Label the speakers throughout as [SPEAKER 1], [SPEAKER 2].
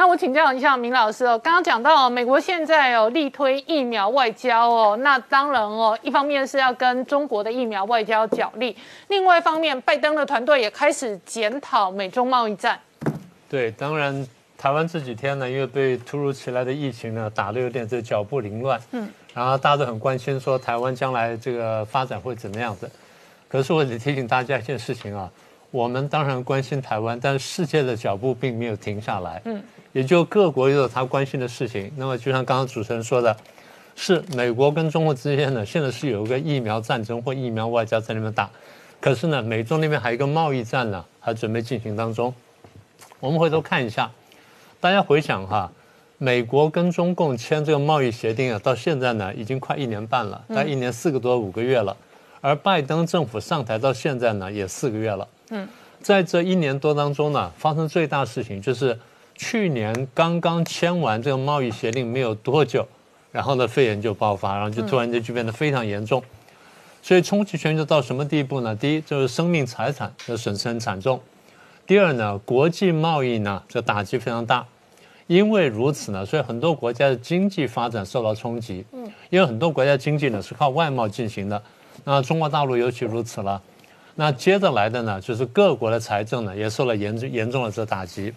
[SPEAKER 1] 那我请教一下明老师哦，刚刚讲到美国现在哦力推疫苗外交哦，那当然哦，一方面是要跟中国的疫苗外交角力，另外一方面，拜登的团队也开始检讨美中贸易战。
[SPEAKER 2] 对，当然台湾这几天呢，因为被突如其来的疫情呢打得有点这脚步凌乱，嗯，然后大家都很关心说台湾将来这个发展会怎么样子。可是我得提醒大家一件事情啊。我们当然关心台湾，但世界的脚步并没有停下来。嗯，也就各国也有他关心的事情。那么，就像刚刚主持人说的，是美国跟中国之间呢，现在是有一个疫苗战争或疫苗外交在那边打。可是呢，美中那边还有一个贸易战呢，还准备进行当中。我们回头看一下，大家回想哈，美国跟中共签这个贸易协定啊，到现在呢，已经快一年半了，大概一年四个多五个月了。而拜登政府上台到现在呢，也四个月了。嗯，在这一年多当中呢，发生最大事情就是去年刚刚签完这个贸易协定没有多久，然后呢肺炎就爆发，然后就突然间就变得非常严重，所以冲击全球到什么地步呢？第一就是生命财产的损失很惨重，第二呢国际贸易呢这打击非常大，因为如此呢，所以很多国家的经济发展受到冲击。嗯，因为很多国家经济呢是靠外贸进行的，那中国大陆尤其如此了。那接着来的呢，就是各国的财政呢也受了严重严重的这打击，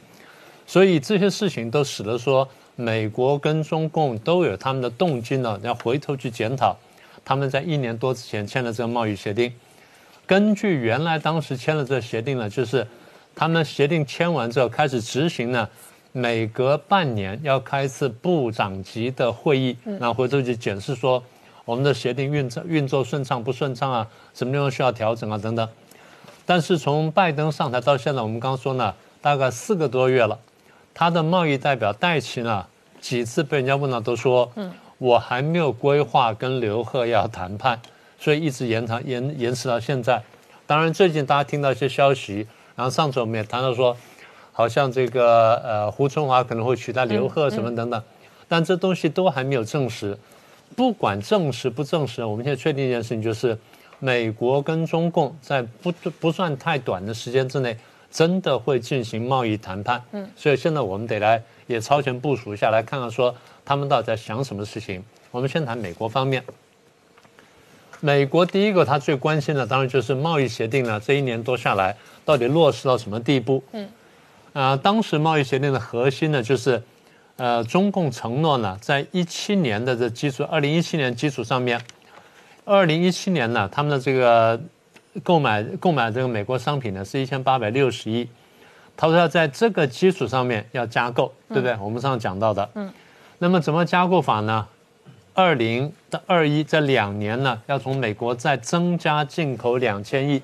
[SPEAKER 2] 所以这些事情都使得说美国跟中共都有他们的动机呢，要回头去检讨他们在一年多之前签的这个贸易协定。根据原来当时签的这个协定呢，就是他们协定签完之后开始执行呢，每隔半年要开一次部长级的会议，然后回头去检视说。我们的协定运作运作顺畅不顺畅啊？什么地方需要调整啊？等等。但是从拜登上台到现在，我们刚刚说呢，大概四个多月了，他的贸易代表戴奇呢几次被人家问到都说，嗯，我还没有规划跟刘鹤要谈判，所以一直延长延延迟到现在。当然最近大家听到一些消息，然后上次我们也谈到说，好像这个呃胡春华可能会取代刘鹤什么等等，但这东西都还没有证实。不管证实不证实，我们现在确定一件事情，就是美国跟中共在不不算太短的时间之内，真的会进行贸易谈判。嗯，所以现在我们得来也超前部署一下，来看看说他们到底在想什么事情。我们先谈美国方面，美国第一个他最关心的当然就是贸易协定呢，这一年多下来到底落实到什么地步？嗯，啊，当时贸易协定的核心呢就是。呃，中共承诺呢，在一七年的这基础，二零一七年基础上面，二零一七年呢，他们的这个购买购买这个美国商品呢是一千八百六十亿，他说要在这个基础上面要加购，对不对？我们上讲到的，嗯，那么怎么加购法呢？二零到二一这两年呢，要从美国再增加进口两千亿，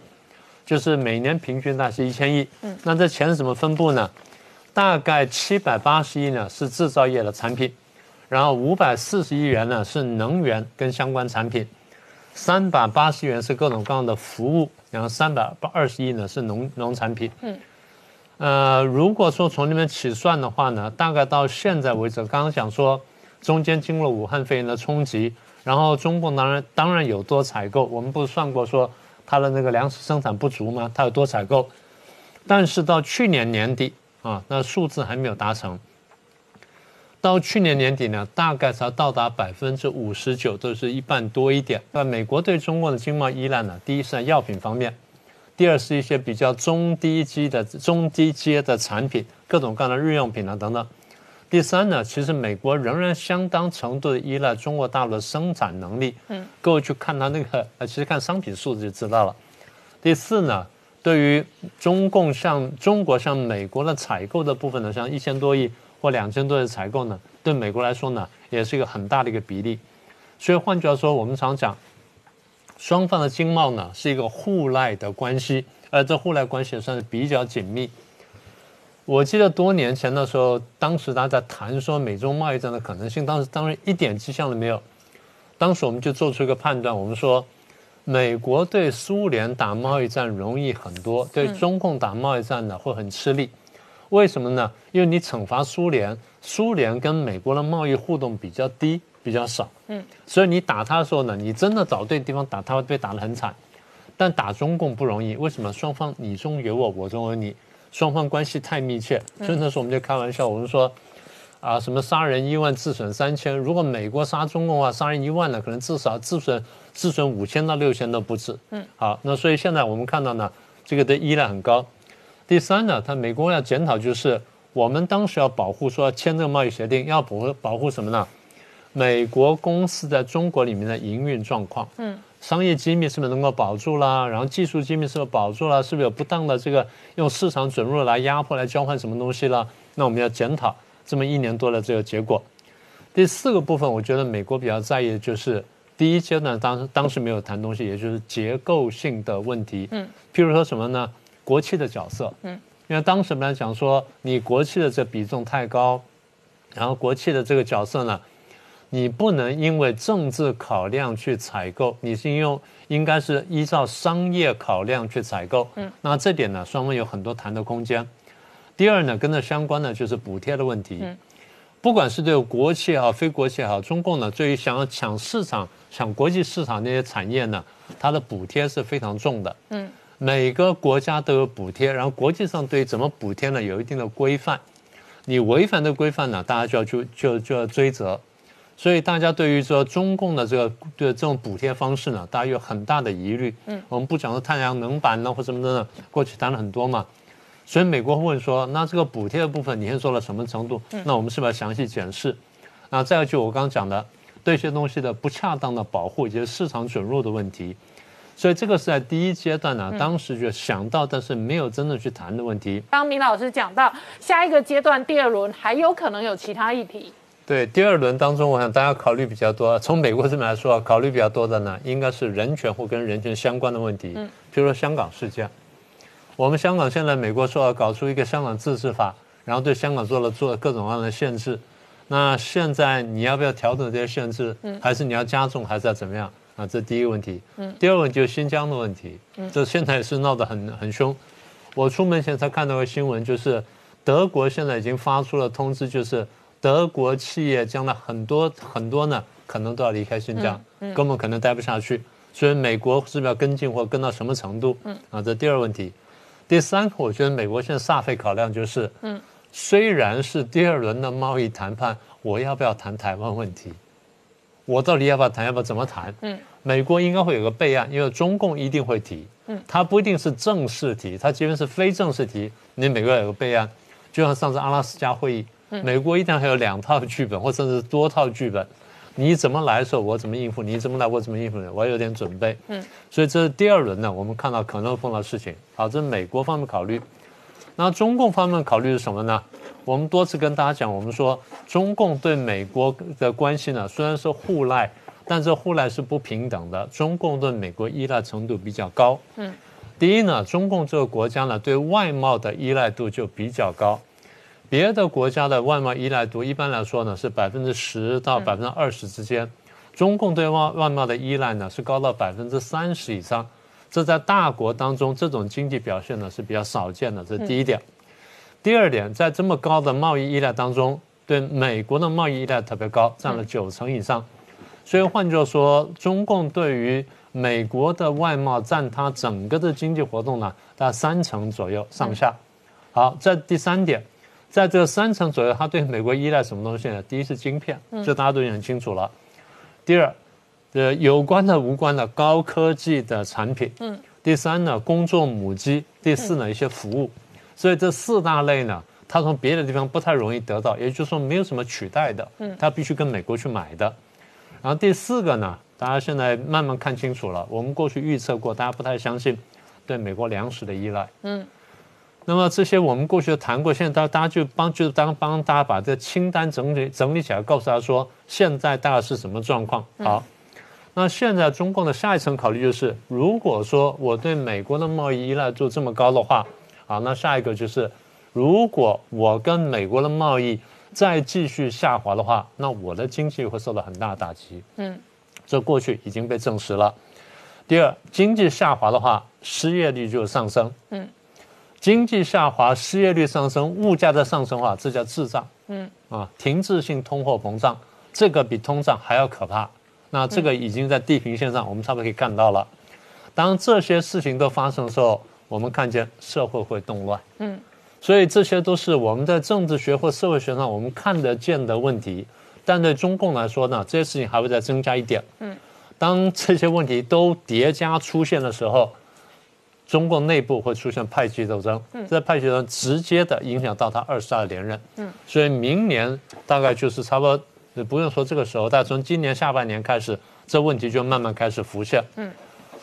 [SPEAKER 2] 就是每年平均大是一千亿，嗯，那这钱是怎么分布呢？大概七百八十亿呢是制造业的产品，然后五百四十亿元呢是能源跟相关产品，三百八十元是各种各样的服务，然后三百二十亿呢是农农产品。嗯，呃，如果说从里面起算的话呢，大概到现在为止，刚刚讲说中间经过武汉肺炎的冲击，然后中共当然当然有多采购，我们不是算过说它的那个粮食生产不足吗？它有多采购，但是到去年年底。啊，那数字还没有达成。到去年年底呢，大概才到达百分之五十九，都是一半多一点。那美国对中国的经贸依赖呢，第一是在药品方面，第二是一些比较中低级的中低阶的产品，各种各样的日用品啊等等。第三呢，其实美国仍然相当程度的依赖中国大陆的生产能力。嗯，各位去看它那个，呃，其实看商品数字就知道了。第四呢。对于中共向中国向美国的采购的部分呢，像一千多亿或两千多亿的采购呢，对美国来说呢，也是一个很大的一个比例。所以换句话说，我们常讲，双方的经贸呢是一个互赖的关系，而这互赖关系算是比较紧密。我记得多年前的时候，当时大家在谈说美中贸易战的可能性，当时当然一点迹象都没有。当时我们就做出一个判断，我们说。美国对苏联打贸易战容易很多，对中共打贸易战呢会很吃力。为什么呢？因为你惩罚苏联，苏联跟美国的贸易互动比较低，比较少。嗯，所以你打他的时候呢，你真的找对地方打，他会被打得很惨。但打中共不容易，为什么？双方你中有我，我中有你，双方关系太密切，所以那时候我们就开玩笑，我们说。啊，什么杀人一万自损三千？如果美国杀中共的话，杀人一万呢，可能至少自损自损五千到六千都不止。嗯，好，那所以现在我们看到呢，这个的依赖很高。第三呢，他美国要检讨，就是我们当时要保护说签这个贸易协定，要保保护什么呢？美国公司在中国里面的营运状况，嗯，商业机密是不是能够保住啦？然后技术机密是不是保住了？是不是有不当的这个用市场准入来压迫来交换什么东西了？那我们要检讨。这么一年多的这个结果，第四个部分，我觉得美国比较在意的就是第一阶段当当时没有谈东西，也就是结构性的问题。嗯，譬如说什么呢？国企的角色。嗯，因为当时本来讲说你国企的这比重太高，然后国企的这个角色呢，你不能因为政治考量去采购，你是用应该是依照商业考量去采购。嗯，那这点呢，双方有很多谈的空间。第二呢，跟这相关的就是补贴的问题。嗯，不管是对国企也好，非国企也好，中共呢，对于想要抢市场、抢国际市场那些产业呢，它的补贴是非常重的。嗯，每个国家都有补贴，然后国际上对于怎么补贴呢，有一定的规范。你违反的规范呢，大家就要就就就要追责。所以大家对于说中共的这个对这种补贴方式呢，大家有很大的疑虑。嗯，我们不讲说太阳能板呢或什么的，过去谈了很多嘛。所以美国会问说：“那这个补贴的部分，你先做到什么程度？那我们是不是要详细检视？那再就我刚刚讲的，对一些东西的不恰当的保护以及市场准入的问题。所以这个是在第一阶段呢，当时就想到，但是没有真的去谈的问题。
[SPEAKER 1] 刚明老师讲到下一个阶段，第二轮还有可能有其他议题。
[SPEAKER 2] 对，第二轮当中，我想大家考虑比较多。从美国这边来说，考虑比较多的呢，应该是人权或跟人权相关的问题，嗯，比如说香港事件。”我们香港现在，美国说要搞出一个香港自治法，然后对香港做了做各种各样的限制。那现在你要不要调整这些限制？嗯，还是你要加重，还是要怎么样？啊，这第一个问题。嗯，第二个问题就是新疆的问题。嗯，这现在也是闹得很很凶。我出门前才看到个新闻，就是德国现在已经发出了通知，就是德国企业将来很多很多呢，可能都要离开新疆，根本可能待不下去。所以美国是不是要跟进，或跟到什么程度？嗯，啊，这第二个问题。第三个，我觉得美国现在煞费考量就是，嗯，虽然是第二轮的贸易谈判，我要不要谈台湾问题？我到底要不要谈？要不要怎么谈？嗯，美国应该会有个备案，因为中共一定会提，嗯，它不一定是正式提，它即便是非正式提，你美国有个备案，就像上次阿拉斯加会议，美国一定还有两套剧本，或甚至多套剧本。你怎么来的时候，我怎么应付；你怎么来，我怎么应付。我有点准备。嗯，所以这是第二轮呢，我们看到可能会碰到事情。好，这是美国方面考虑。那中共方面考虑是什么呢？我们多次跟大家讲，我们说中共对美国的关系呢，虽然是互赖，但这互赖是不平等的。中共对美国依赖程度比较高。嗯，第一呢，中共这个国家呢，对外贸的依赖度就比较高。别的国家的外贸依赖度一般来说呢是百分之十到百分之二十之间，中共对外外贸的依赖呢是高到百分之三十以上，这在大国当中这种经济表现呢是比较少见的，这是第一点。第二点，在这么高的贸易依赖当中，对美国的贸易依赖特别高，占了九成以上。所以换句话说，中共对于美国的外贸占它整个的经济活动呢，大概三成左右上下。好，在第三点。在这三成左右，它对美国依赖什么东西呢？第一是晶片，这大家都已经很清楚了。第二，呃，有关的、无关的高科技的产品。嗯。第三呢，工作母机。第四呢，一些服务。所以这四大类呢，它从别的地方不太容易得到，也就是说没有什么取代的。嗯。它必须跟美国去买的。然后第四个呢，大家现在慢慢看清楚了。我们过去预测过，大家不太相信对美国粮食的依赖。嗯。那么这些我们过去谈过，现在大大家就帮就当帮大家把这清单整理整理起来，告诉他说现在大概是什么状况。好，那现在中共的下一层考虑就是，如果说我对美国的贸易依赖度这么高的话，好，那下一个就是，如果我跟美国的贸易再继续下滑的话，那我的经济会受到很大的打击。嗯，这过去已经被证实了。第二，经济下滑的话，失业率就上升。嗯。经济下滑，失业率上升，物价在上升的话，这叫滞胀。嗯啊，停滞性通货膨胀，这个比通胀还要可怕。那这个已经在地平线上，我们差不多可以看到了。当这些事情都发生的时候，我们看见社会会动乱。嗯，所以这些都是我们在政治学或社会学上我们看得见的问题。但对中共来说呢，这些事情还会再增加一点。嗯，当这些问题都叠加出现的时候，中共内部会出现派系斗争。嗯，这派系斗争直接的影响到他二十大连任。嗯，所以明年大概就是差不多，不用说这个时候，但从今年下半年开始，这问题就慢慢开始浮现。嗯，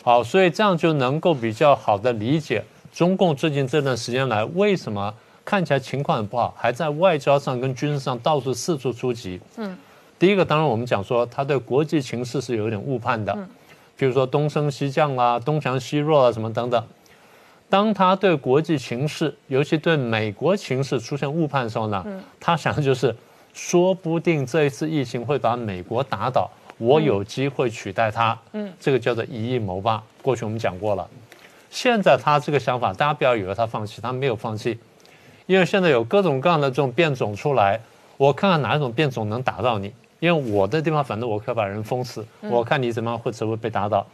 [SPEAKER 2] 好，所以这样就能够比较好的理解中共最近这段时间来为什么。看起来情况很不好，还在外交上跟军事上到处四处出击。嗯，第一个当然我们讲说他对国际情势是有点误判的，比如说东升西降啊、东强西弱啊什么等等。当他对国际情势，尤其对美国情势出现误判的时候呢，他想的就是说不定这一次疫情会把美国打倒，我有机会取代他。嗯，这个叫做一意谋霸。过去我们讲过了，现在他这个想法，大家不要以为他放弃，他没有放弃。因为现在有各种各样的这种变种出来，我看看哪一种变种能打到你。因为我的地方反正我可以把人封死，我看你怎么样会不会被打倒。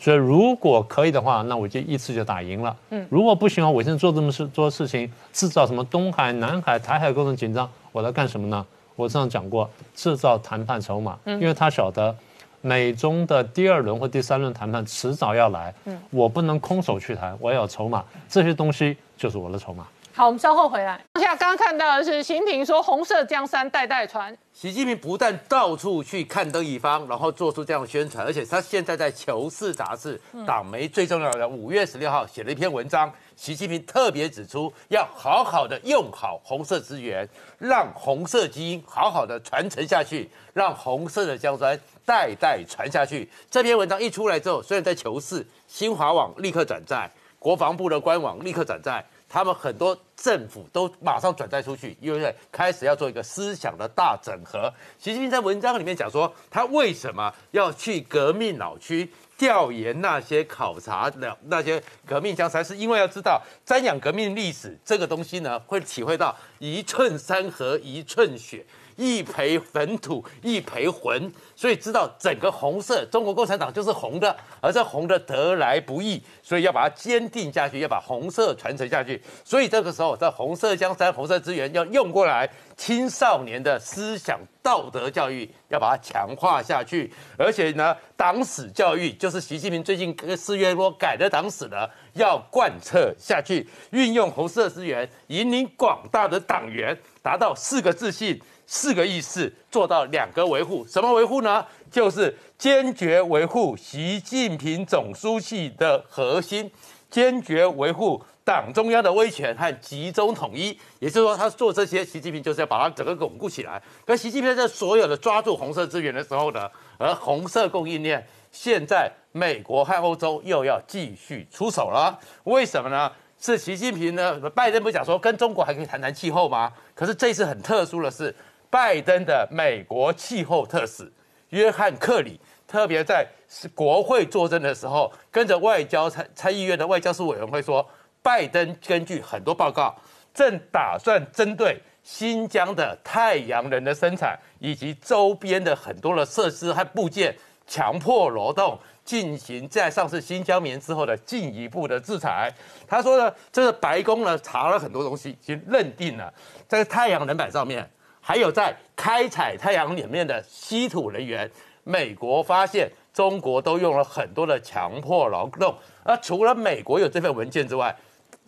[SPEAKER 2] 所以如果可以的话，那我就一次就打赢了。嗯，如果不行啊，我现在做这么事做事情，制造什么东海、南海、台海各种紧张，我来干什么呢？我这样讲过，制造谈判筹码。嗯，因为他晓得美中的第二轮或第三轮谈判迟早要来。嗯，我不能空手去谈，我要有筹码，这些东西就是我的筹码。
[SPEAKER 1] 好，我们稍后回来。当下刚刚看到的是习近平说“红色江山代代传”。
[SPEAKER 3] 习近平不但到处去看灯一方，然后做出这样的宣传，而且他现在在《求是》杂志党媒最重要的五月十六号写了一篇文章。习近平特别指出，要好好的用好红色资源，让红色基因好好的传承下去，让红色的江山代代传下去。这篇文章一出来之后，虽然在《求是》新华网立刻转载，国防部的官网立刻转载。他们很多政府都马上转载出去，因为开始要做一个思想的大整合。习近平在文章里面讲说，他为什么要去革命老区调研那些考察的那些革命江山，是因为要知道瞻仰革命历史这个东西呢，会体会到一寸山河一寸血。一培坟土，一培魂，所以知道整个红色中国共产党就是红的，而这红的得来不易，所以要把它坚定下去，要把红色传承下去。所以这个时候，在红色江山、红色资源要用过来，青少年的思想道德教育要把它强化下去，而且呢，党史教育就是习近平最近四月多改的党史呢，要贯彻下去，运用红色资源，引领广大的党员达到四个自信。四个意思做到两个维护，什么维护呢？就是坚决维护习近平总书记的核心，坚决维护党中央的威权和集中统一。也就是说，他做这些，习近平就是要把它整个巩固起来。可习近平在所有的抓住红色资源的时候呢，而红色供应链现在美国和欧洲又要继续出手了。为什么呢？是习近平呢？拜登不讲说跟中国还可以谈谈气候吗？可是这次很特殊的是。拜登的美国气候特使约翰克里特别在国会作证的时候，跟着外交参参议院的外交事务委员会说，拜登根据很多报告，正打算针对新疆的太阳能的生产以及周边的很多的设施和部件，强迫劳动进行在上次新疆棉之后的进一步的制裁。他说呢，这个白宫呢查了很多东西，已经认定了在太阳能板上面。还有在开采太阳里面的稀土人员，美国发现中国都用了很多的强迫劳动。而除了美国有这份文件之外，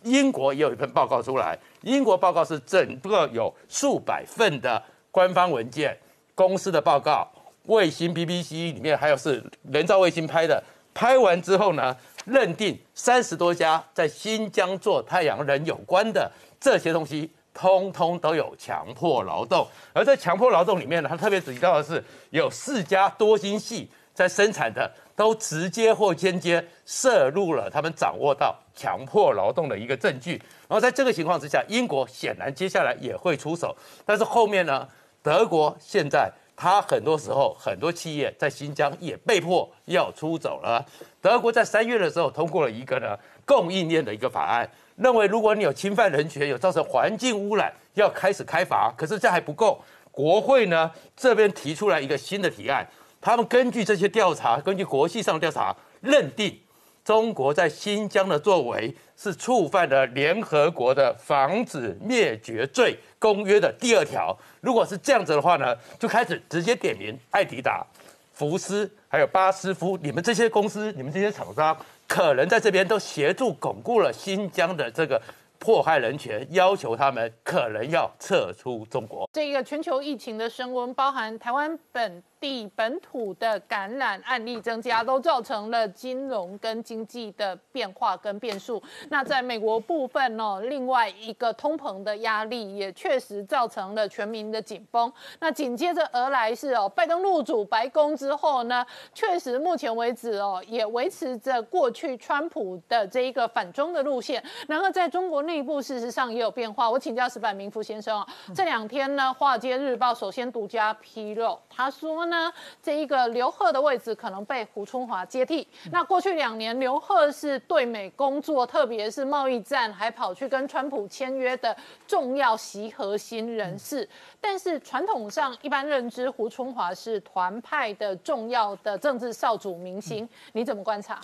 [SPEAKER 3] 英国也有一份报告出来。英国报告是整个有数百份的官方文件、公司的报告、卫星 BBC 里面还有是人造卫星拍的。拍完之后呢，认定三十多家在新疆做太阳能有关的这些东西。通通都有强迫劳动，而在强迫劳动里面呢，他特别提到的是有四家多星系在生产的，都直接或间接摄入了他们掌握到强迫劳动的一个证据。然后在这个情况之下，英国显然接下来也会出手，但是后面呢，德国现在他很多时候很多企业在新疆也被迫要出走了。德国在三月的时候通过了一个呢供应链的一个法案。认为如果你有侵犯人权，有造成环境污染，要开始开罚。可是这还不够，国会呢这边提出来一个新的提案，他们根据这些调查，根据国际上的调查，认定中国在新疆的作为是触犯了联合国的防止灭绝罪公约的第二条。如果是这样子的话呢，就开始直接点名艾迪达、福斯还有巴斯夫，你们这些公司、你们这些厂商，可能在这边都协助巩固了新疆的这个。迫害人权，要求他们可能要撤出中国。
[SPEAKER 1] 这个全球疫情的升温，包含台湾本。地本土的感染案例增加，都造成了金融跟经济的变化跟变数。那在美国部分呢，另外一个通膨的压力也确实造成了全民的紧绷。那紧接着而来是哦，拜登入主白宫之后呢，确实目前为止哦，也维持着过去川普的这一个反中的路线。然而在中国内部，事实上也有变化。我请教石柏明夫先生啊，这两天呢，《华尔街日报》首先独家披露，他说呢。呢，这一个刘贺的位置可能被胡春华接替。那过去两年，刘贺是对美工作，特别是贸易战，还跑去跟川普签约的重要习核心人士。但是传统上一般认知，胡春华是团派的重要的政治少主明星。你怎么观察？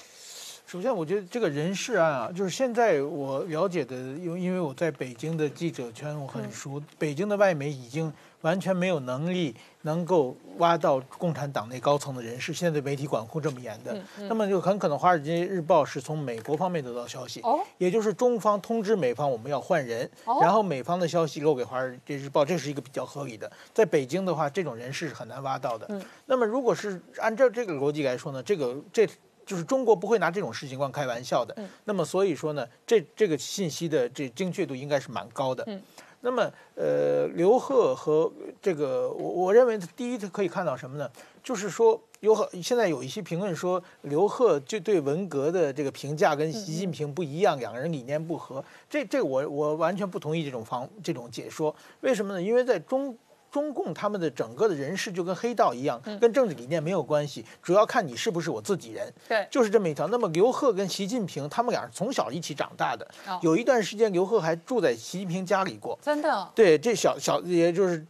[SPEAKER 4] 首先，我觉得这个人事案啊，就是现在我了解的，因因为我在北京的记者圈我很熟，北京的外媒已经完全没有能力能够挖到共产党内高层的人士。现在对媒体管控这么严的，那么就很可能《华尔街日报》是从美国方面得到消息，也就是中方通知美方我们要换人，然后美方的消息漏给《华尔街日报》，这是一个比较合理的。在北京的话，这种人士是很难挖到的。那么如果是按照这个逻辑来说呢，这个这。就是中国不会拿这种事情光开玩笑的，那么所以说呢，这这个信息的这精确度应该是蛮高的。那么呃，刘贺和这个我我认为第一他可以看到什么呢？就是说有很现在有一些评论说刘贺就对文革的这个评价跟习近平不一样，两个人理念不合。这这我我完全不同意这种方这种解说。为什么呢？因为在中。中共他们的整个的人事就跟黑道一样，跟政治理念没有关系，主要看你是不是我自己人。
[SPEAKER 1] 对，
[SPEAKER 4] 就是这么一条。那么刘贺跟习近平他们俩从小一起长大的，有一段时间刘贺还住在习近平家里过。
[SPEAKER 1] 真的？
[SPEAKER 4] 对，这小小也就是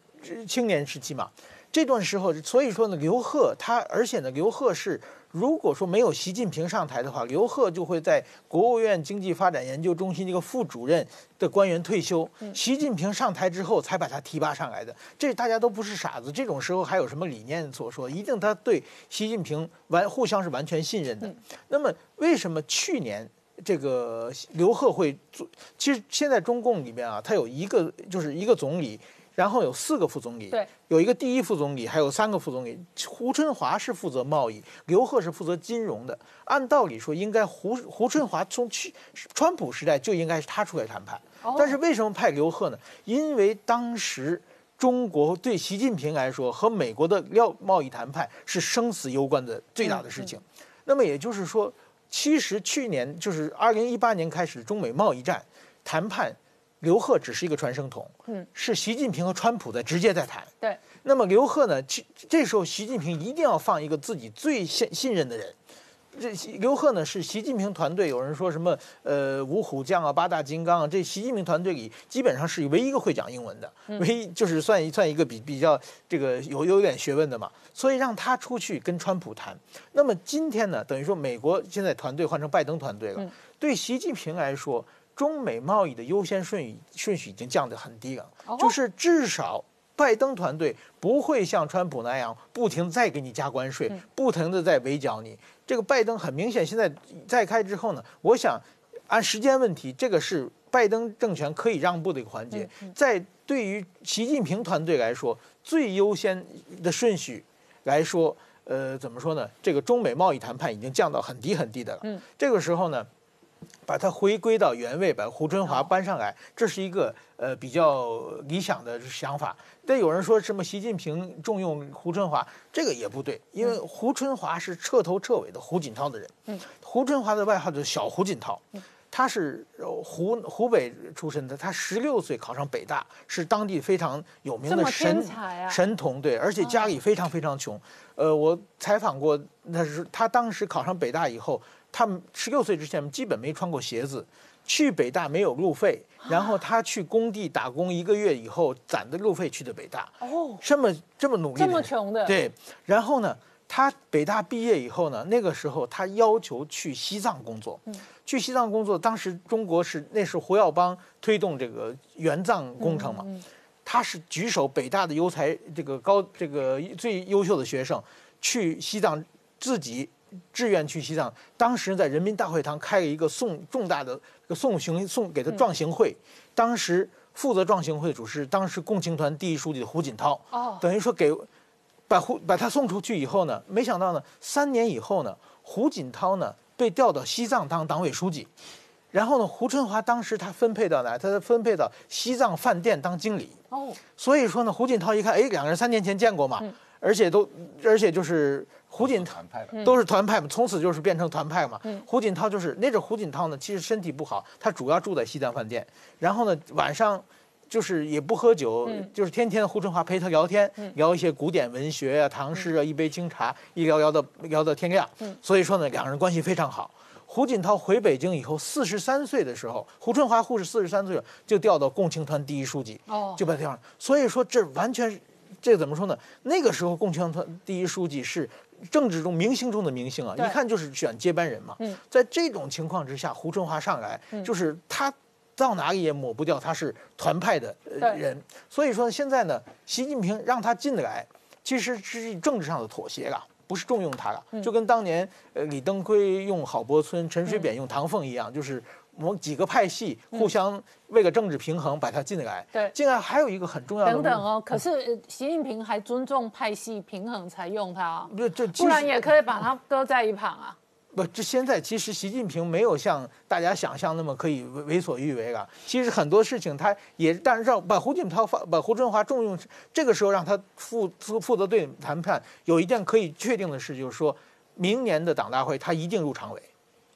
[SPEAKER 4] 青年时期嘛，这段时候，所以说呢，刘贺他，而且呢，刘贺是。如果说没有习近平上台的话，刘鹤就会在国务院经济发展研究中心这个副主任的官员退休。习近平上台之后才把他提拔上来的，这大家都不是傻子。这种时候还有什么理念所说？一定他对习近平完互相是完全信任的。那么为什么去年这个刘鹤会做？其实现在中共里面啊，他有一个就是一个总理。然后有四个副总理，
[SPEAKER 1] 对，
[SPEAKER 4] 有一个第一副总理，还有三个副总理。胡春华是负责贸易，刘鹤是负责金融的。按道理说，应该胡胡春华从去川普时代就应该是他出来谈判。但是为什么派刘鹤呢？因为当时中国对习近平来说和美国的料贸易谈判是生死攸关的最大的事情。那么也就是说，其实去年就是二零一八年开始中美贸易战谈判。刘鹤只是一个传声筒，嗯，是习近平和川普在直接在谈。
[SPEAKER 1] 对，
[SPEAKER 4] 那么刘鹤呢？这这时候习近平一定要放一个自己最信信任的人。这刘鹤呢是习近平团队，有人说什么呃五虎将啊八大金刚啊，这习近平团队里基本上是唯一一个会讲英文的，唯一就是算一算一个比比较这个有有点学问的嘛。所以让他出去跟川普谈。那么今天呢，等于说美国现在团队换成拜登团队了，对习近平来说。中美贸易的优先顺序顺序已经降得很低了，就是至少拜登团队不会像川普那样不停再给你加关税，不停的在围剿你。这个拜登很明显，现在再开之后呢，我想按时间问题，这个是拜登政权可以让步的一个环节。在对于习近平团队来说，最优先的顺序来说，呃，怎么说呢？这个中美贸易谈判已经降到很低很低的了。嗯，这个时候呢？把它回归到原位，把胡春华搬上来，这是一个呃比较理想的想法。但有人说什么习近平重用胡春华，这个也不对，因为胡春华是彻头彻尾的胡锦涛的人。嗯，胡春华的外号就是小胡锦涛，他是湖湖北出身的，他十六岁考上北大，是当地非常有名的神神童，对，而且家里非常非常穷。呃，我采访过，那是他当时考上北大以后。他们十六岁之前基本没穿过鞋子，去北大没有路费，然后他去工地打工一个月以后攒的路费去的北大。哦，这么这么努力，
[SPEAKER 1] 这么穷的。
[SPEAKER 4] 对，然后呢，他北大毕业以后呢，那个时候他要求去西藏工作，去西藏工作。当时中国是那时候胡耀邦推动这个援藏工程嘛，他是举手北大的优才，这个高这个最优秀的学生去西藏，自己志愿去西藏。当时在人民大会堂开了一个送重大的个送行送给他壮行会，当时负责壮行会的主是当时共青团第一书记的胡锦涛，
[SPEAKER 1] 哦
[SPEAKER 4] 等于说给。把胡把他送出去以后呢，没想到呢，三年以后呢，胡锦涛呢被调到西藏当党委书记，然后呢，胡春华当时他分配到哪？他分配到西藏饭店当经理。
[SPEAKER 1] 哦，
[SPEAKER 4] 所以说呢，胡锦涛一看，哎，两个人三年前见过嘛，而且都而且就是胡锦涛。都是团派嘛，从此就是变成团派嘛。胡锦涛就是那阵胡锦涛呢，其实身体不好，他主要住在西单饭店，然后呢晚上。就是也不喝酒，就是天天胡春华陪他聊天，聊一些古典文学啊、唐诗啊，一杯清茶，一聊聊到聊到天亮。所以说呢，两人关系非常好。胡锦涛回北京以后，四十三岁的时候，胡春华护士四十三岁就调到共青团第一书记，
[SPEAKER 1] 哦
[SPEAKER 4] 就把调上。所以说这完全这怎么说呢？那个时候共青团第一书记是政治中明星中的明星啊，一看就是选接班人嘛。在这种情况之下，胡春华上来，就是他到哪里也抹不掉他是团派的呃人。所以说现在呢，习近平让他进来，其实是政治上的妥协了。不是重用他了，就跟当年呃李登辉用郝柏村、陈水扁用唐凤一样，就是我们几个派系互相为了政治平衡把他进来。
[SPEAKER 1] 对
[SPEAKER 4] 进来还有一个很重要的
[SPEAKER 1] 等等哦，可是呃习近平还尊重派系平衡才用他啊，
[SPEAKER 4] 不，这
[SPEAKER 1] 不然也可以把他搁在一旁啊。
[SPEAKER 4] 不，这现在其实习近平没有像大家想象那么可以为为所欲为了。其实很多事情他也，但是让把胡锦涛放，把胡春华重用，这个时候让他负负负责对谈判，有一件可以确定的事，就是说明年的党大会他一定入常委。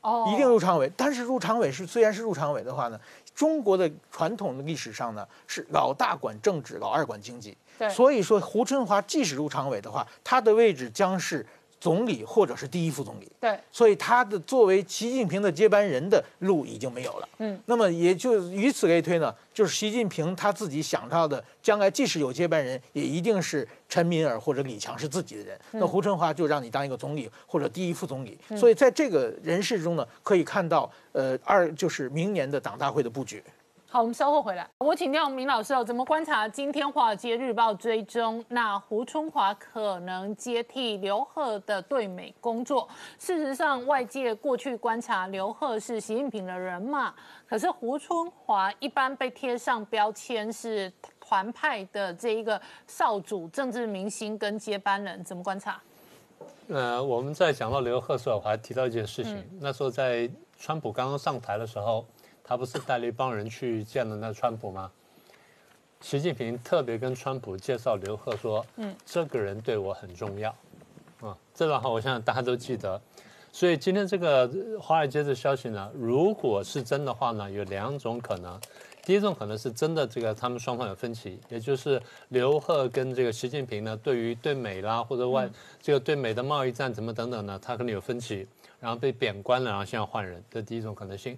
[SPEAKER 1] 哦，
[SPEAKER 4] 一定入常委。但是入常委是虽然是入常委的话呢，中国的传统的历史上呢是老大管政治，老二管经济。
[SPEAKER 1] 对
[SPEAKER 4] 所以说胡春华即使入常委的话，他的位置将是总理或者是第一副总理。
[SPEAKER 1] 对，
[SPEAKER 4] 所以他的作为习近平的接班人的路已经没有了。
[SPEAKER 1] 嗯，
[SPEAKER 4] 那么也就以此类推呢，就是习近平他自己想到的，将来即使有接班人，也一定是陈敏尔或者李强是自己的人。
[SPEAKER 1] 嗯
[SPEAKER 4] 那胡春华就让你当一个总理或者第一副总理。所以在这个人事中呢，可以看到，呃，二就是明年的党大会的布局。
[SPEAKER 1] 好，我们稍后回来。我请教明老师哦，怎么观察今天《华尔街日报》追踪那胡春华可能接替刘鹤的对美工作？事实上，外界过去观察刘鹤是习近平的人嘛，可是胡春华一般被贴上标签是团派的这一个少主、政治明星跟接班人，怎么观察？
[SPEAKER 2] 呃，我们在讲到刘贺时候，我还提到一件事情。那时候在川普刚刚上台的时候，他不是带了一帮人去见了那川普吗？习近平特别跟川普介绍刘鹤说：“嗯，这个人对我很重要。”啊，这段话我相信大家都记得。所以今天这个呃华尔街的消息呢，如果是真的话呢，有两种可能。第一种可能是真的，这个他们双方有分歧，也就是刘鹤跟这个习近平呢，对于对美啦或者外、这个对美的贸易战怎么等等呢，他可能有分歧，然后被贬官了，然后现在换人，这第一种可能性。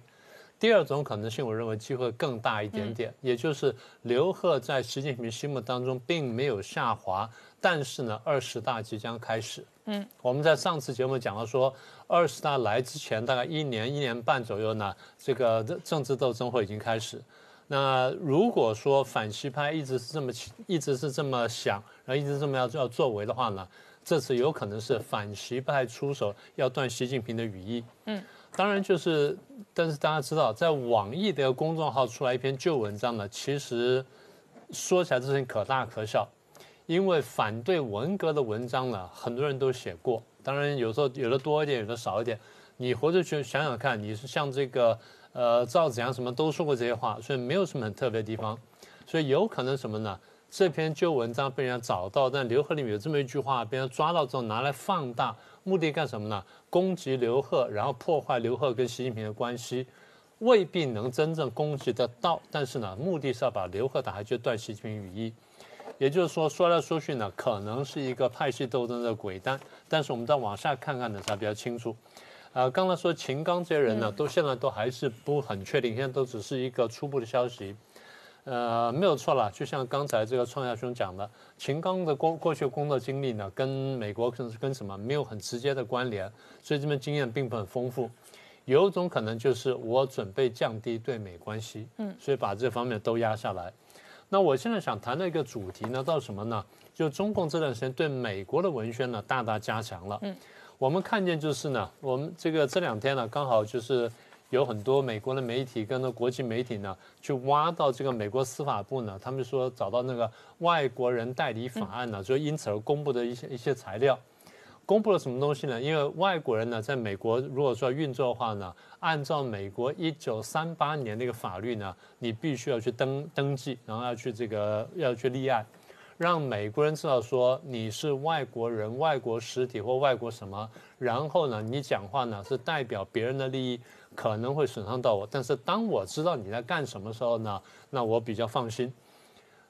[SPEAKER 2] 第二种可能性，我认为机会更大一点点，也就是刘鹤在习近平心目当中并没有下滑，但是呢，二十大即将开始。嗯，我们在上次节目讲到说，二十大来之前大概一年一年半左右呢，这个政治斗争会已经开始。那如果说反西派一直是这么一直是这么想，然后一直这么要要作为的话呢，这次有可能是反西派出手要断习近平的羽翼。嗯，当然就是，但是大家知道，在网易的公众号出来一篇旧文章呢，其实说起来这事情可大可小，因为反对文革的文章呢，很多人都写过，当然有时候有的多一点，有的少一点。你回头去想想看，你是像这个呃赵子阳什么都说过这些话，所以没有什么很特别的地方，所以有可能什么呢？这篇旧文章被人家找到，但刘贺里面有这么一句话，被人家抓到之后拿来放大，目的干什么呢？攻击刘贺，然后破坏刘贺跟习近平的关系，未必能真正攻击得到，但是呢，目的是要把刘贺打下去，断习近平羽翼。也就是说，说来说去呢，可能是一个派系斗争的鬼单，但是我们再往下看看呢，才比较清楚。呃，刚才说秦刚这些人呢，都现在都还是不很确定，现在都只是一个初步的消息。呃，没有错了，就像刚才这个创亚兄讲的，秦刚的过过去工作经历呢，跟美国跟跟什么没有很直接的关联，所以这边经验并不很丰富。有一种可能就是我准备降低对美关系，嗯，所以把这方面都压下来。那我现在想谈的一个主题呢，到什么呢？就中共这段时间对美国的文宣呢，大大加强了。嗯，我们看见就是呢，我们这个这两天呢，刚好就是。有很多美国的媒体跟那国际媒体呢，去挖到这个美国司法部呢，他们说找到那个外国人代理法案呢，就因此而公布的一些一些材料，公布了什么东西呢？因为外国人呢，在美国如果说运作的话呢，按照美国一九三八年那个法律呢，你必须要去登登记，然后要去这个要去立案。让美国人知道说你是外国人、外国实体或外国什么，然后呢，你讲话呢是代表别人的利益，可能会损伤到我。但是当我知道你在干什么时候呢，那我比较放心。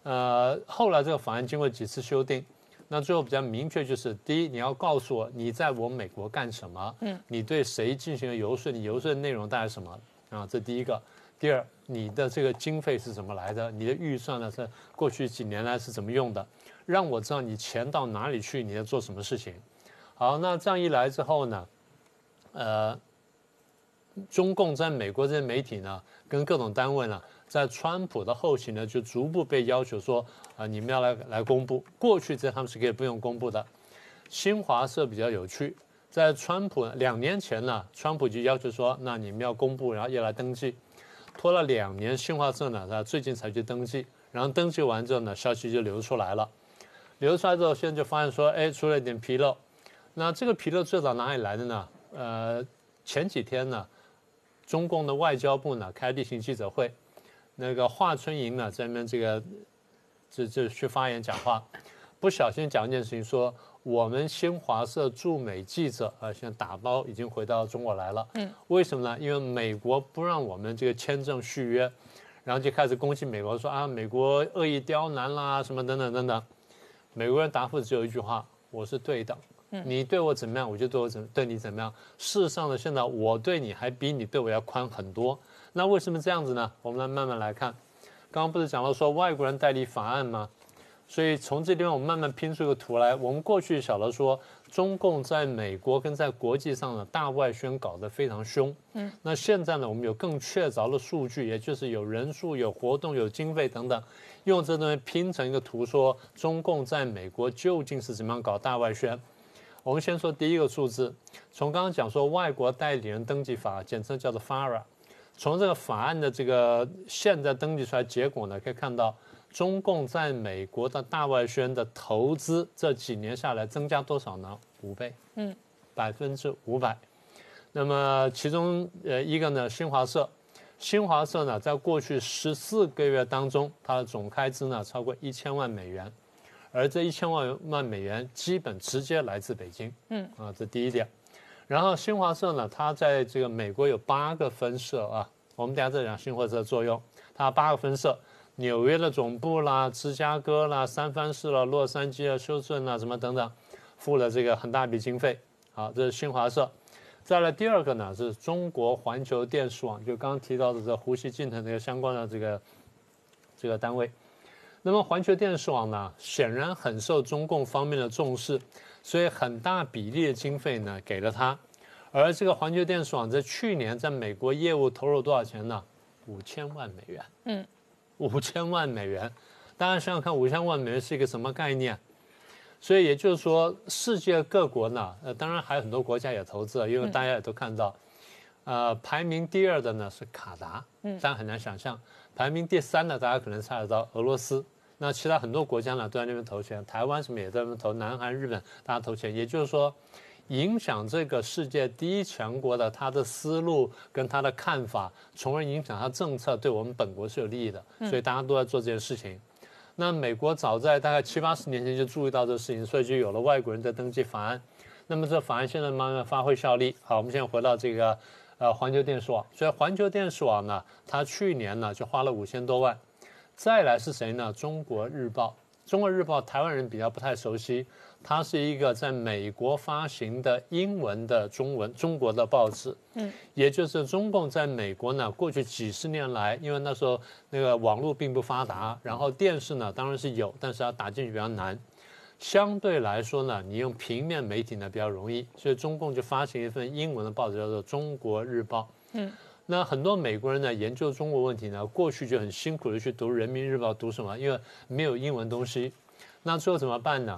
[SPEAKER 2] 呃，后来这个法案经过几次修订，那最后比较明确就是：第一，你要告诉我你在我美国干什么，嗯，你对谁进行了游说，你游说的内容大概什么啊？这第一个。第二，你的这个经费是怎么来的？你的预算呢？是过去几年来是怎么用的？让我知道你钱到哪里去，你在做什么事情。好，那这样一来之后呢，呃，中共在美国这些媒体呢，跟各种单位呢，在川普的后期呢，就逐步被要求说啊，你们要来来公布。过去这他们是可以不用公布的。新华社比较有趣，在川普两年前呢，川普就要求说，那你们要公布，然后要来登记。拖了两年，新华社呢，他最近才去登记，然后登记完之后呢，消息就流出来了。流出来之后，现在就发现说，哎，出了一点纰漏。那这个纰漏最早哪里来的呢？呃，前几天呢，中共的外交部呢开例行记者会，那个华春莹呢在那边这个，这这去发言讲话，不小心讲一件事情说。我们新华社驻美记者啊，现在打包已经回到中国来了。嗯，为什么呢？因为美国不让我们这个签证续约，然后就开始攻击美国，说啊，美国恶意刁难啦，什么等等等等。美国人答复只有一句话：我是对等，你对我怎么样，我就对我怎对你怎么样。事实上呢，现在我对你还比你对我要宽很多。那为什么这样子呢？我们来慢慢来看。刚刚不是讲到说外国人代理法案吗？所以从这地方我们慢慢拼出一个图来。我们过去晓得说，中共在美国跟在国际上的大外宣搞得非常凶。嗯，那现在呢，我们有更确凿的数据，也就是有人数、有活动、有经费等等，用这东西拼成一个图，说中共在美国究竟是怎么样搞大外宣。我们先说第一个数字，从刚刚讲说外国代理人登记法，简称叫做 FARA，从这个法案的这个现在登记出来结果呢，可以看到。中共在美国的大外宣的投资这几年下来增加多少呢？五倍，嗯，百分之五百。那么其中呃一个呢，新华社，新华社呢在过去十四个月当中，它的总开支呢超过一千万美元，而这一千万万美元基本直接来自北京，嗯，啊，这第一点。然后新华社呢，它在这个美国有八个分社啊，我们等下再讲新华社的作用，它八个分社。纽约的总部啦，芝加哥啦，三藩市啦，洛杉矶啊，休斯顿啦，什么等等，付了这个很大笔经费。好，这是新华社。再来第二个呢，是中国环球电视网，就刚刚提到的这胡锡进的这个相关的这个这个单位。那么环球电视网呢，显然很受中共方面的重视，所以很大比例的经费呢给了他。而这个环球电视网在去年在美国业务投入多少钱呢？五千万美元。嗯。五千万美元，大家想想看，五千万美元是一个什么概念？所以也就是说，世界各国呢，呃，当然还有很多国家也投资了，因为大家也都看到，呃，排名第二的呢是卡达，嗯，大家很难想象，排名第三的大家可能猜得到俄罗斯，那其他很多国家呢都在那边投钱，台湾什么也在那边投，南韩、日本大家投钱，也就是说。影响这个世界第一强国的他的思路跟他的看法，从而影响他政策，对我们本国是有利益的。所以大家都在做这件事情。那美国早在大概七八十年前就注意到这个事情，所以就有了外国人的登记法案。那么这法案现在慢慢发挥效力。好，我们现在回到这个呃环球电视网。所以环球电视网呢，它去年呢就花了五千多万。再来是谁呢？中国日报。中国日报台湾人比较不太熟悉，它是一个在美国发行的英文的中文中国的报纸。嗯，也就是中共在美国呢，过去几十年来，因为那时候那个网络并不发达，然后电视呢当然是有，但是要打进去比较难。相对来说呢，你用平面媒体呢比较容易，所以中共就发行一份英文的报纸，叫做《中国日报》。嗯。那很多美国人呢研究中国问题呢，过去就很辛苦的去读《人民日报》，读什么？因为没有英文东西。那最后怎么办呢？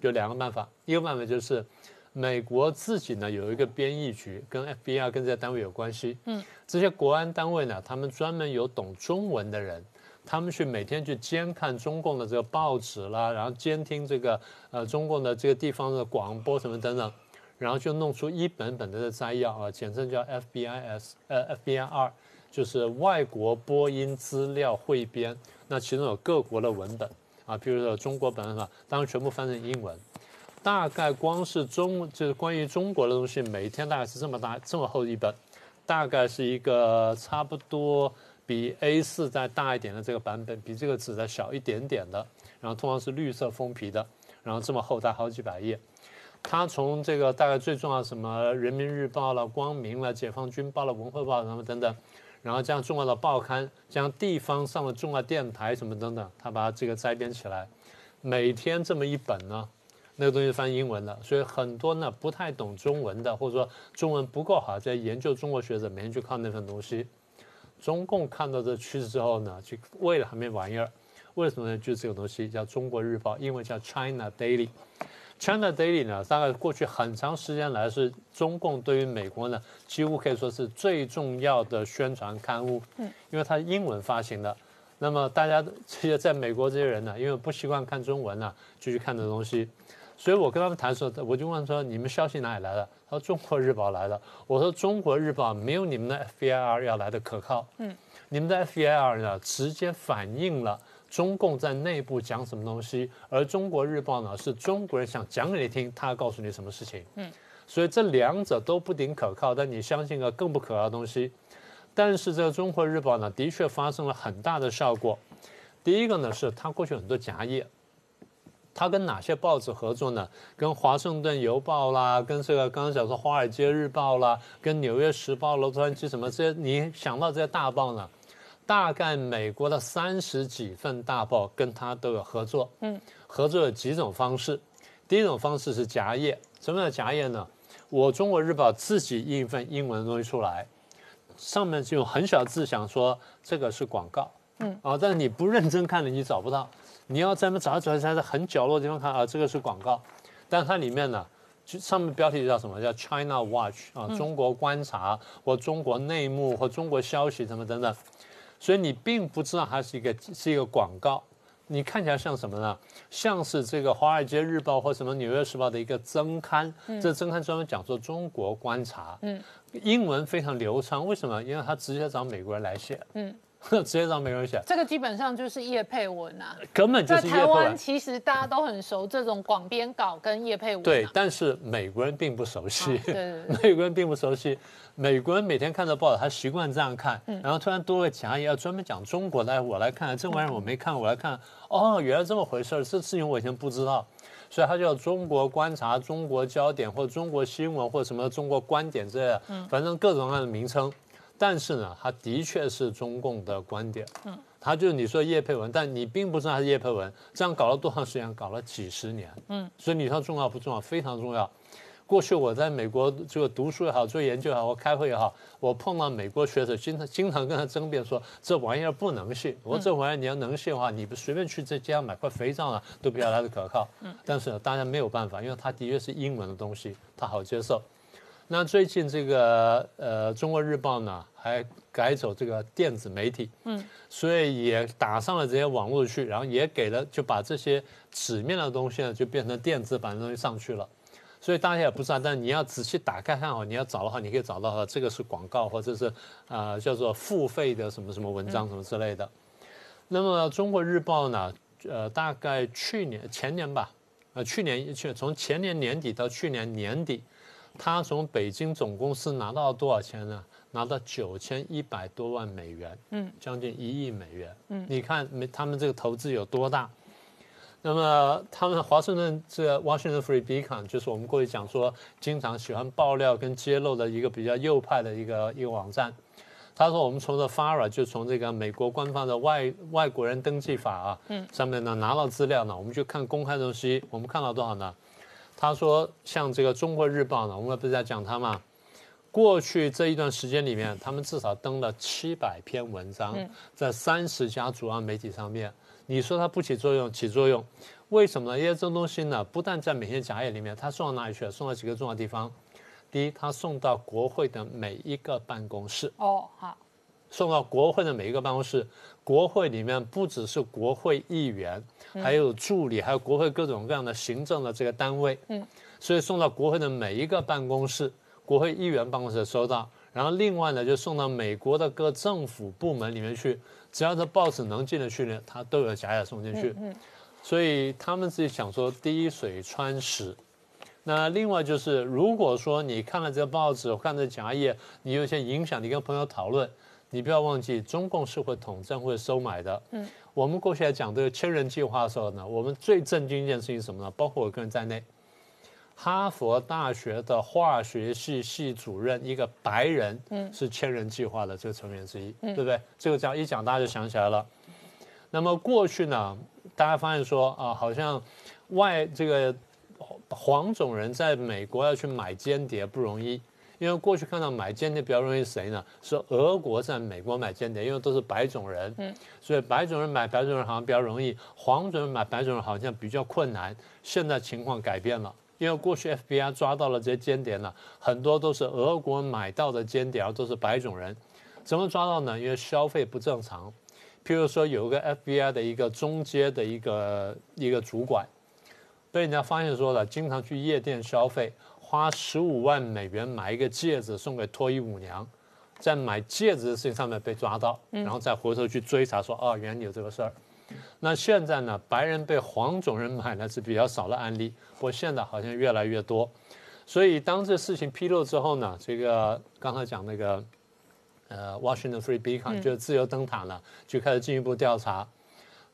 [SPEAKER 2] 有两个办法。一个办法就是，美国自己呢有一个编译局，跟 FBI 跟这些单位有关系。嗯。这些国安单位呢，他们专门有懂中文的人，他们去每天去监看中共的这个报纸啦，然后监听这个呃中共的这个地方的广播什么等等。然后就弄出一本本的摘要啊，简称叫 FBIS，呃，FBIR，就是外国播音资料汇编。那其中有各国的文本啊，比如说中国本法，当然全部翻成英文。大概光是中就是关于中国的东西，每天大概是这么大这么厚一本，大概是一个差不多比 A4 再大一点的这个版本，比这个纸再小一点点的。然后通常是绿色封皮的，然后这么厚，大好几百页。他从这个大概最重要什么《人民日报》了、光明了、解放军报了、文汇报什么等等，然后这样重要的报刊，将地方上的重要电台什么等等，他把这个摘编起来，每天这么一本呢，那个东西翻英文的，所以很多呢不太懂中文的，或者说中文不够好，在研究中国学者每天去看那份东西。中共看到这趋势之后呢，就为了还没玩意儿，为什么呢？就这个东西叫《中国日报》，英文叫 China Daily。China Daily 呢，大概过去很长时间来是中共对于美国呢，几乎可以说是最重要的宣传刊物。嗯，因为它英文发行的，那么大家这些在美国这些人呢，因为不习惯看中文呢，就去看这东西。所以我跟他们谈的时候，我就问说：“你们消息哪里来的？”他说：“中国日报来的。”我说：“中国日报没有你们的 FBIR 要来的可靠。嗯，你们的 FBIR 呢，直接反映了。”中共在内部讲什么东西，而中国日报呢，是中国人想讲给你听，他告诉你什么事情。嗯，所以这两者都不顶可靠，但你相信个更不可靠的东西。但是这个中国日报呢，的确发生了很大的效果。第一个呢，是它过去很多夹页，它跟哪些报纸合作呢？跟华盛顿邮报啦，跟这个刚刚讲说华尔街日报啦，跟纽约时报、洛杉矶什么这些，你想到这些大报呢？大概美国的三十几份大报跟他都有合作，嗯，合作有几种方式。第一种方式是夹页，什么叫夹页呢？我中国日报自己印一份英文的东西出来，上面就用很小字想说这个是广告，嗯，啊，但是你不认真看的你找不到，你要在那找找找在很角落的地方看啊，这个是广告，但它里面呢，就上面标题叫什么？叫 China Watch 啊，中国观察或中国内幕或中国消息什么等等。所以你并不知道它是一个是一个广告，你看起来像什么呢？像是这个《华尔街日报》或什么《纽约时报》的一个增刊，这增刊专门讲说中国观察，嗯，英文非常流畅。为什么？因为他直接找美国人来写，嗯。直接让美国人写，
[SPEAKER 1] 这个基本上就是叶佩文啊，
[SPEAKER 2] 根本就是
[SPEAKER 1] 在台湾，其实大家都很熟这种广编稿跟叶佩文。
[SPEAKER 2] 对，但是美国人并不熟悉，
[SPEAKER 1] 对对对，
[SPEAKER 2] 美国人并不熟悉。美国人每天看到报道，他习惯这样看，然后突然多个夹页要专门讲中国来，我来看这玩意儿我没看，我来看，哦，原来这么回事儿，这事情我以前不知道，所以他叫中国观察、中国焦点或中国新闻或什么中国观点之类的，反正各种各样的名称。但是呢，他的确是中共的观点，嗯，他就是你说叶佩文，但你并不知道他是叶佩文，这样搞了多长时间？搞了几十年，嗯，所以你说重要不重要？非常重要。过去我在美国这个读书也好，做研究也好，我开会也好，我碰到美国学者，经常经常跟他争辩说这玩意儿不能信。我说这玩意儿你要能信的话，你不随便去这街上买块肥皂啊，都比较来的可靠。嗯，但是大家没有办法，因为它的确是英文的东西，它好接受。那最近这个呃，《中国日报》呢，还改走这个电子媒体，嗯，所以也打上了这些网络去，然后也给了，就把这些纸面的东西呢，就变成电子版的东西上去了。所以大家也不知道，但你要仔细打开看哦，你要找的话，你可以找到这个是广告，或者是啊叫做付费的什么什么文章什么之类的。那么《中国日报》呢，呃，大概去年前年吧，呃，去年去从前年年底到去年年底。他从北京总公司拿到了多少钱呢？拿到九千一百多万美元，嗯，将近一亿美元。嗯，你看没，他们这个投资有多大？那么他们华盛顿这个 Washington Free Beacon 就是我们过去讲说经常喜欢爆料跟揭露的一个比较右派的一个一个网站。他说我们从这 FARA 就从这个美国官方的外外国人登记法啊，嗯，上面呢拿到资料呢，我们就看公开东西，我们看到多少呢？他说像这个中国日报呢，我们不是在讲他嘛？过去这一段时间里面，他们至少登了七百篇文章，在三十家主要媒体上面。你说它不起作用，起作用，为什么呢？因为这东西呢，不但在每天夹页里面，它送到哪里去了？送到几个重要地方。第一，它送到国会的每一个办公室。哦，好。送到国会的每一个办公室。国会里面不只是国会议员，还有助理，还有国会各种各样的行政的这个单位。嗯。所以送到国会的每一个办公室。国会议员办公室收到，然后另外呢就送到美国的各政府部门里面去，只要这报纸能进得去呢，它都有夹页送进去。嗯，所以他们自己想说滴水穿石。那另外就是，如果说你看了这个报纸，看这夹页，你有些影响，你跟朋友讨论，你不要忘记，中共是会统战会收买的。嗯，我们过去来讲这个千人计划的时候呢，我们最震惊一件事情是什么呢？包括我个人在内。哈佛大学的化学系系主任，一个白人，嗯，是千人计划的这个成员之一，对不对？这个讲一讲，大家就想起来了。那么过去呢，大家发现说啊，好像外这个黄种人在美国要去买间谍不容易，因为过去看到买间谍比较容易谁呢？是俄国在美国买间谍，因为都是白种人，嗯，所以白种人买白种人好像比较容易，黄种人买白种人好像比较困难。现在情况改变了。因为过去 FBI 抓到了这些间谍呢，很多都是俄国买到的间谍，而都是白种人。怎么抓到呢？因为消费不正常。譬如说，有一个 FBI 的一个中阶的一个一个主管，被人家发现说了，经常去夜店消费，花十五万美元买一个戒指送给脱衣舞娘，在买戒指的事情上面被抓到，然后再回头去追查说，哦，原来有这个事儿。那现在呢？白人被黄种人买呢是比较少的案例，不过现在好像越来越多。所以当这事情披露之后呢，这个刚才讲那个呃，Washington Free Beacon 就是自由灯塔呢，就开始进一步调查。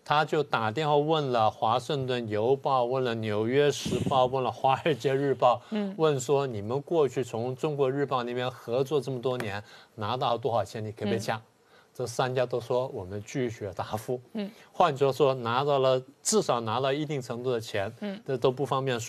[SPEAKER 2] 他就打电话问了《华盛顿邮报》，问了《纽约时报》，问了《华尔街日报》，嗯问说你们过去从中国日报那边合作这么多年，拿到多少钱？你可不可以讲？这三家都说我们拒绝答复。嗯，换句话说，拿到了至少拿到一定程度的钱，嗯，这都不方便说。